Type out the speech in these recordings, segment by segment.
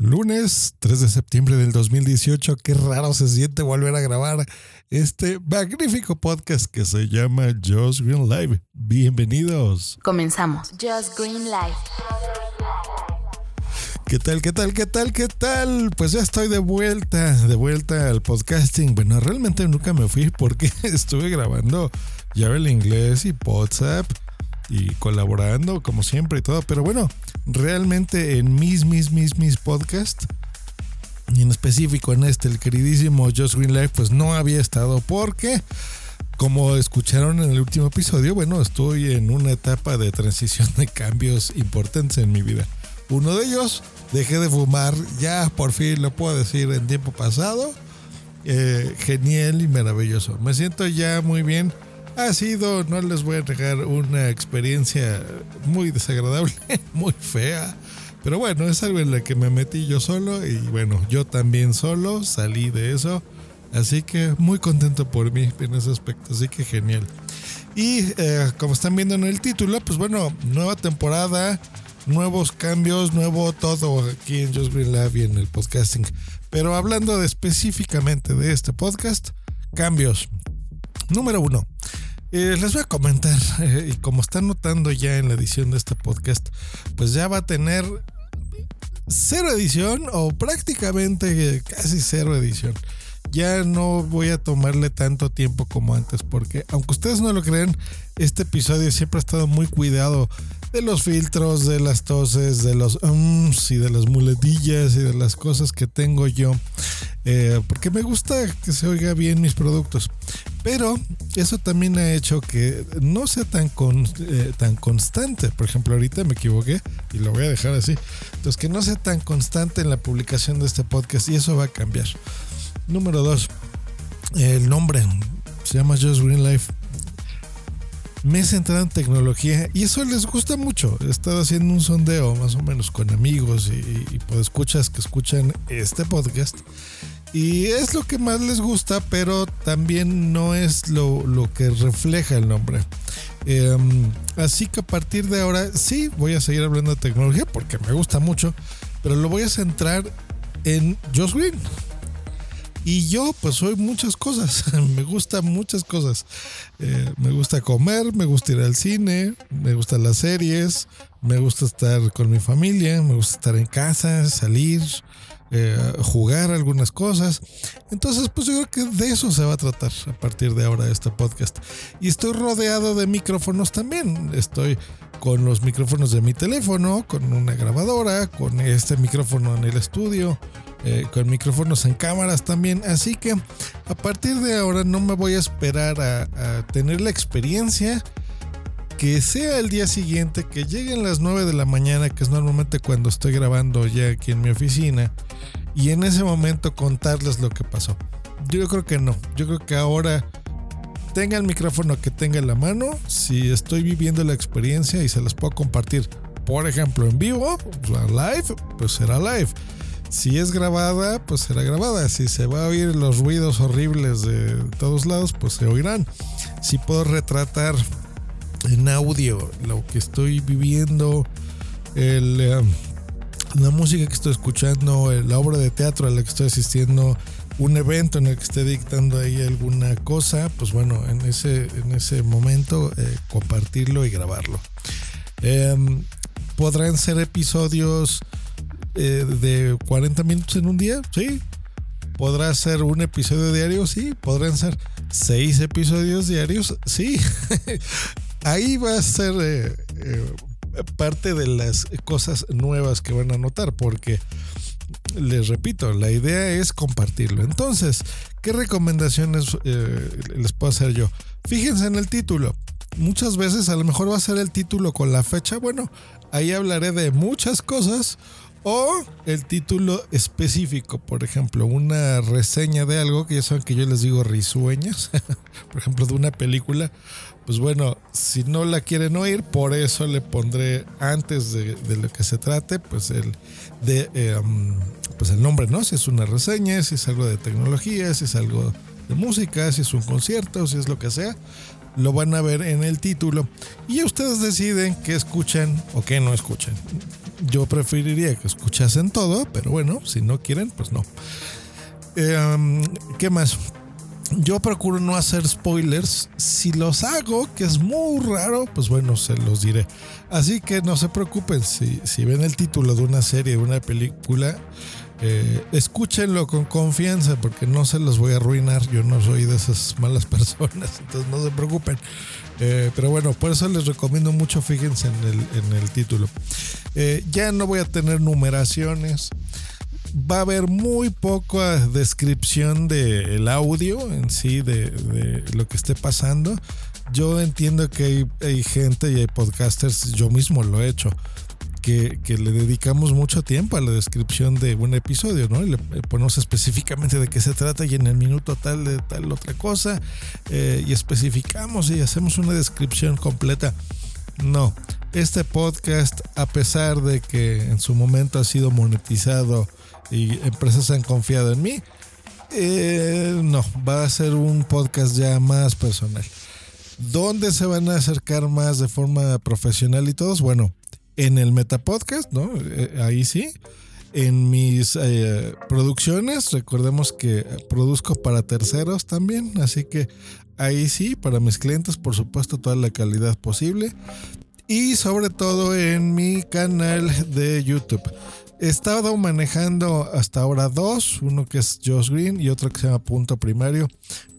Lunes 3 de septiembre del 2018. Qué raro se siente volver a grabar este magnífico podcast que se llama Just Green Live. Bienvenidos. Comenzamos. Just Green Live. ¿Qué tal, qué tal, qué tal, qué tal? Pues ya estoy de vuelta, de vuelta al podcasting. Bueno, realmente nunca me fui porque estuve grabando ya el inglés y WhatsApp y colaborando como siempre y todo. Pero bueno, realmente en mis, mis, mis, mis podcasts y en específico en este, el queridísimo Just Green Life, pues no había estado porque, como escucharon en el último episodio, bueno, estoy en una etapa de transición de cambios importantes en mi vida. Uno de ellos, dejé de fumar, ya por fin lo puedo decir en tiempo pasado. Eh, genial y maravilloso. Me siento ya muy bien ha sido, no les voy a negar, una experiencia muy desagradable, muy fea. Pero bueno, es algo en la que me metí yo solo y bueno, yo también solo salí de eso. Así que muy contento por mí en ese aspecto, así que genial. Y eh, como están viendo en el título, pues bueno, nueva temporada, nuevos cambios, nuevo todo aquí en Just Green Lab y en el podcasting. Pero hablando de específicamente de este podcast, cambios. Número uno, eh, les voy a comentar, eh, y como están notando ya en la edición de este podcast, pues ya va a tener cero edición o prácticamente casi cero edición. Ya no voy a tomarle tanto tiempo como antes porque aunque ustedes no lo crean, este episodio siempre ha estado muy cuidado de los filtros, de las toses, de los ums y de las muletillas y de las cosas que tengo yo. Eh, porque me gusta que se oiga bien mis productos. Pero eso también ha hecho que no sea tan, eh, tan constante. Por ejemplo, ahorita me equivoqué y lo voy a dejar así. Entonces, que no sea tan constante en la publicación de este podcast y eso va a cambiar. Número dos, el nombre se llama Just Green Life me he centrado en tecnología y eso les gusta mucho. He estado haciendo un sondeo más o menos con amigos y, y pues escuchas que escuchan este podcast. Y es lo que más les gusta, pero también no es lo, que refleja el nombre. Em, así que a partir de ahora sí voy a seguir hablando de tecnología porque me gusta mucho, pero lo voy a centrar en Josh Green. Y yo pues soy muchas cosas, me gustan muchas cosas. Eh, me gusta comer, me gusta ir al cine, me gustan las series, me gusta estar con mi familia, me gusta estar en casa, salir, eh, jugar algunas cosas. Entonces, pues yo creo que de eso se va a tratar a partir de ahora este podcast. Y estoy rodeado de micrófonos también. Estoy con los micrófonos de mi teléfono, con una grabadora, con este micrófono en el estudio, eh, con micrófonos en cámaras también. Así que a partir de ahora no me voy a esperar a, tener la experiencia que sea el día siguiente, que lleguen las 9 de la mañana, que es normalmente cuando estoy grabando ya aquí en mi oficina, y en ese momento contarles lo que pasó. Yo creo que no, yo creo que ahora tenga el micrófono que tenga en la mano, si estoy viviendo la experiencia y se las puedo compartir, por ejemplo, en vivo, pues, live, pues será live. Si es grabada, pues será grabada. Si se va a oír los ruidos horribles de todos lados, pues se oirán. Si puedo retratar en audio lo que estoy viviendo, eh, la música que estoy escuchando, la obra de teatro a la que estoy asistiendo, un evento en el que esté dictando ahí alguna cosa, pues bueno, en ese, en ese momento eh, compartirlo y grabarlo. Em, podrán ser episodios eh, de 40 minutos en un día, sí. ¿Podrá ser un episodio diario? Sí. ¿Podrán ser seis episodios diarios? Sí. Ahí va a ser eh, eh, parte de las cosas nuevas que van a notar, porque les repito, la idea es compartirlo. Entonces, ¿qué recomendaciones les puedo hacer yo? Fíjense en el título. Muchas veces a lo mejor va a ser el título con la fecha. Bueno, ahí hablaré de muchas cosas o el título específico, por ejemplo, una reseña de algo que ya saben que yo les digo risueñas, por ejemplo, de una película. Pues bueno, si no la quieren oír, por eso le pondré antes de, lo que se trate, pues el de em, pues el nombre, ¿no? Si es una reseña, si es algo de tecnología, si es algo de música, si es un concierto, si es lo que sea, lo van a ver en el título. Y ustedes deciden qué escuchan o qué no escuchan Yo preferiría que escuchasen todo, pero bueno, si no quieren, pues no. Eh, ¿Qué más? Yo procuro no hacer spoilers. Si los hago, que es muy raro, pues bueno, se los diré. Así que no se preocupen. Si, si ven el título de una serie, de una película, eh, escúchenlo con confianza porque no se los voy a arruinar. Yo no soy de esas malas personas, entonces no se preocupen. Eh, pero bueno, por eso les recomiendo mucho, fíjense en el, en el título. Eh, ya no voy a tener numeraciones va a haber muy poca descripción del audio en sí, de, de, lo que esté pasando. Yo entiendo que hay, gente y hay podcasters, yo mismo lo he hecho, que, que, le dedicamos mucho tiempo a la descripción de un episodio, ¿no? Y le ponemos específicamente de qué se trata y en el minuto tal de tal otra cosa eh, y especificamos y hacemos una descripción completa. No, este podcast, a pesar de que en su momento ha sido monetizado y empresas han confiado en mí, eh, no, va a ser un podcast ya más personal. ¿Dónde se van a acercar más de forma profesional y todos? Bueno, en el Metapodcast, ¿no? Eh, ahí sí. En mis eh, producciones, recordemos que produzco para terceros también, así que ahí sí, para mis clientes, por supuesto, toda la calidad posible. Y sobre todo en mi canal de YouTube. He estado manejando hasta ahora dos, uno que es Josh Green y otro que se llama Punto Primario.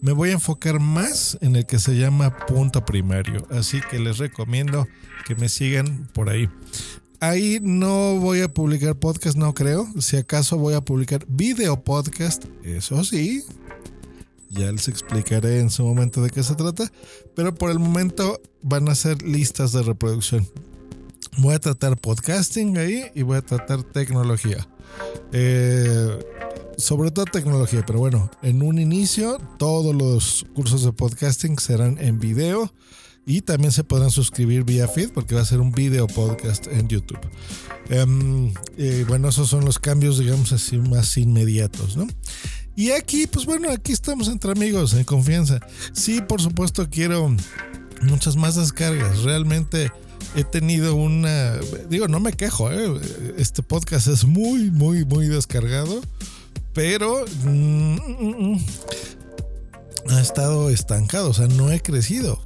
Me voy a enfocar más en el que se llama Punto Primario, así que les recomiendo que me sigan por ahí. Ahí no voy a publicar podcast, no creo. Si acaso voy a publicar video podcast, eso sí. Ya les explicaré en su momento de qué se trata. Pero por el momento van a ser listas de reproducción. Voy a tratar podcasting ahí y voy a tratar tecnología. Eh, sobre todo tecnología, pero bueno, en un inicio todos los cursos de podcasting serán en video y también se podrán suscribir vía feed porque va a ser un video podcast en YouTube. Um, bueno, esos son los cambios, digamos así, más inmediatos, ¿no? Y aquí, pues bueno, aquí estamos entre amigos, en confianza. Sí, por supuesto, quiero muchas más descargas. Realmente he tenido una. Digo, no me quejo, ¿eh? este podcast es muy, muy, muy descargado, pero mm, mm, mm, ha estado estancado, o sea, no he crecido.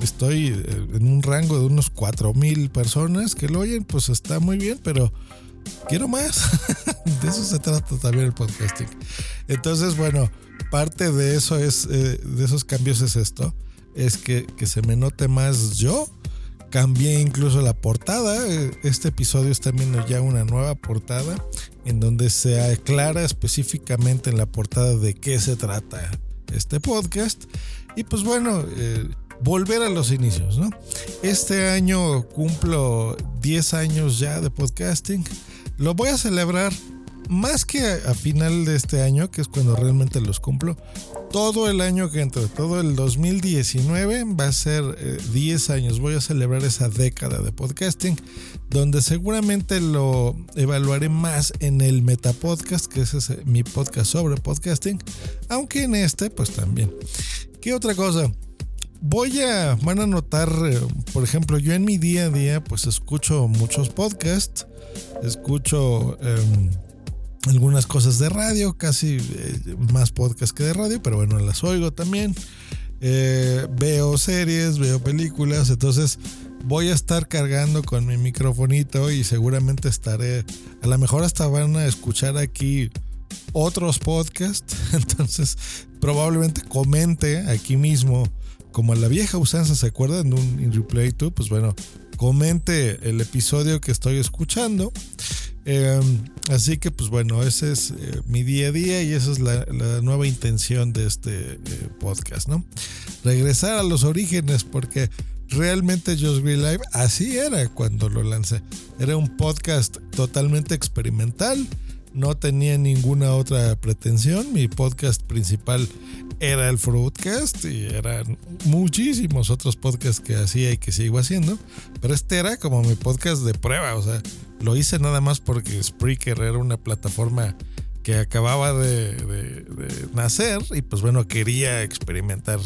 Estoy en un rango de unos 4000 personas que lo oyen, pues está muy bien, pero quiero más. de eso se trata también el podcasting. Entonces, bueno, parte de eso es, eh, de esos cambios es esto, es que, que se me note más yo Cambié incluso la portada. Este episodio está viendo ya una nueva portada en donde se aclara específicamente en la portada de qué se trata este podcast. Y pues bueno, eh, volver a los inicios, ¿no? Este año cumplo 10 años ya de podcasting. Lo voy a celebrar más que a, final de este año, que es cuando realmente los cumplo, todo el año que entra, todo el 2019 va a ser 10 eh, años. Voy a celebrar esa década de podcasting, donde seguramente lo evaluaré más en el Metapodcast, que es mi podcast sobre podcasting, aunque en este, pues también. ¿Qué otra cosa? Voy a, van a notar, eh, por ejemplo, yo en mi día a día, pues escucho muchos podcasts, escucho... Em, algunas cosas de radio, casi eh, más podcast que de radio, pero bueno, las oigo también. Eh, veo series, veo películas, entonces voy a estar cargando con mi microfonito y seguramente estaré, a lo mejor hasta van a escuchar aquí otros podcasts, entonces probablemente comente aquí mismo, como la vieja usanza, ¿se acuerdan de un Replay 2? Pues bueno, comente el episodio que estoy escuchando eh, así que pues bueno, ese es eh, mi día a día y esa es la, la nueva intención de este eh, podcast, ¿no? Regresar a los orígenes porque realmente Just Green Live así era cuando lo lancé. Era un podcast totalmente experimental, no tenía ninguna otra pretensión. Mi podcast principal era el Fruitcast y eran muchísimos otros podcasts que hacía y que sigo haciendo, pero este era como mi podcast de prueba, o sea, lo hice nada más porque Spreaker era una plataforma que acababa de, nacer y pues bueno, quería experimentar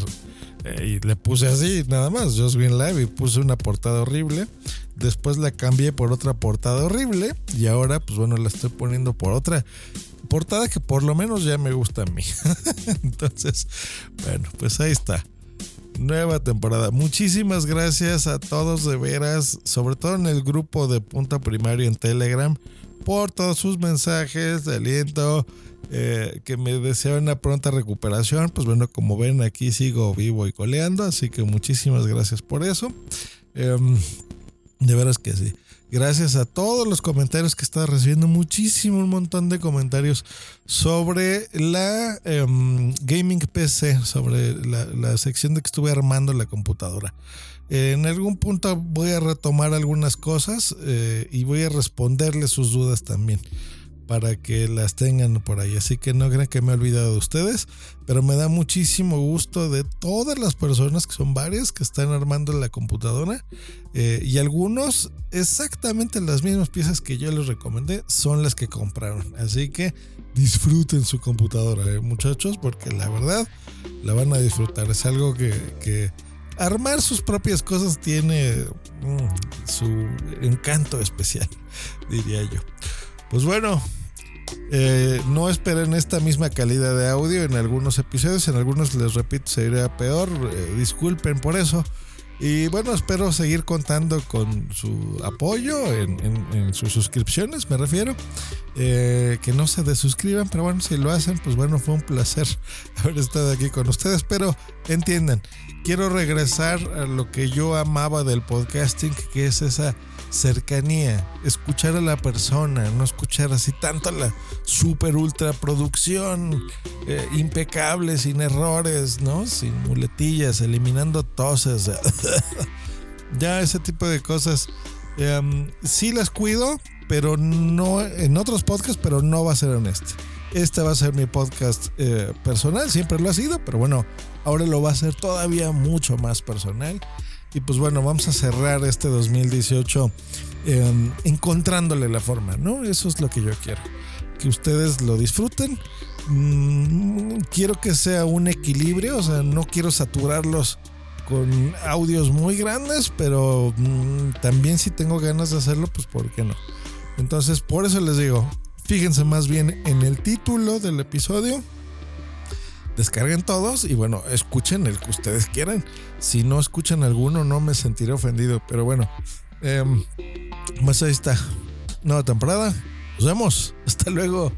y le puse así, nada más, Just Green Live, y puse una portada horrible. Después la cambié por otra portada horrible. Y ahora, pues bueno, la estoy poniendo por otra portada que por lo menos ya me gusta a mí. Entonces, bueno, pues ahí está. Nueva temporada. Muchísimas gracias a todos de veras, sobre todo en el grupo de Punta Primario en Telegram, por todos sus mensajes de aliento, eh, que me desean una pronta recuperación. Pues bueno, como ven aquí sigo vivo y coleando, así que muchísimas gracias por eso. Em, de veras que sí. Gracias a todos los comentarios que estaba recibiendo, muchísimo, un montón de comentarios sobre la em, gaming PC, sobre la, sección de que estuve armando la computadora. en algún punto voy a retomar algunas cosas eh, y voy a responderle sus dudas también para que las tengan por ahí. Así que no crean que me he olvidado de ustedes, pero me da muchísimo gusto de todas las personas, que son varias, que están armando la computadora. Eh, y algunos, exactamente las mismas piezas que yo les recomendé, son las que compraron. Así que disfruten su computadora, eh, muchachos, porque la verdad la van a disfrutar. Es algo que, armar sus propias cosas tiene mm, su encanto especial, diría yo. Pues bueno, eh, no esperen esta misma calidad de audio en algunos episodios, en algunos les repito sería peor, eh, disculpen por eso. Y bueno, espero seguir contando con su apoyo en, sus suscripciones, me refiero. Eh, que no se desuscriban, pero bueno, si lo hacen, pues bueno, fue un placer haber estado aquí con ustedes. Pero entiendan, quiero regresar a lo que yo amaba del podcasting, que es esa cercanía, escuchar a la persona, no escuchar así tanto la super ultra producción eh, impecable, sin errores, ¿no? Sin muletillas, eliminando toses. ya ese tipo de cosas. Em, sí las cuido, pero no en otros podcasts, pero no va a ser en este. Este va a ser mi podcast eh, personal, siempre lo ha sido, pero bueno, ahora lo va a ser todavía mucho más personal. Y pues bueno, vamos a cerrar este 2018 em, encontrándole la forma, ¿no? Eso es lo que yo quiero. Que ustedes lo disfruten. Mm, quiero que sea un equilibrio, o sea, no quiero saturarlos con audios muy grandes, pero mm, también si tengo ganas de hacerlo, pues ¿por qué no? Entonces, por eso les digo, fíjense más bien en el título del episodio descarguen todos y bueno, escuchen el que ustedes quieran. Si no escuchan alguno, no me sentiré ofendido. Pero bueno, eh, pues ahí está. Nueva temporada. Nos vemos. Hasta luego.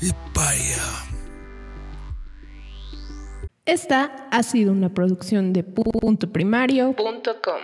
Y vaya. Esta ha sido una producción de puntoprimario.com.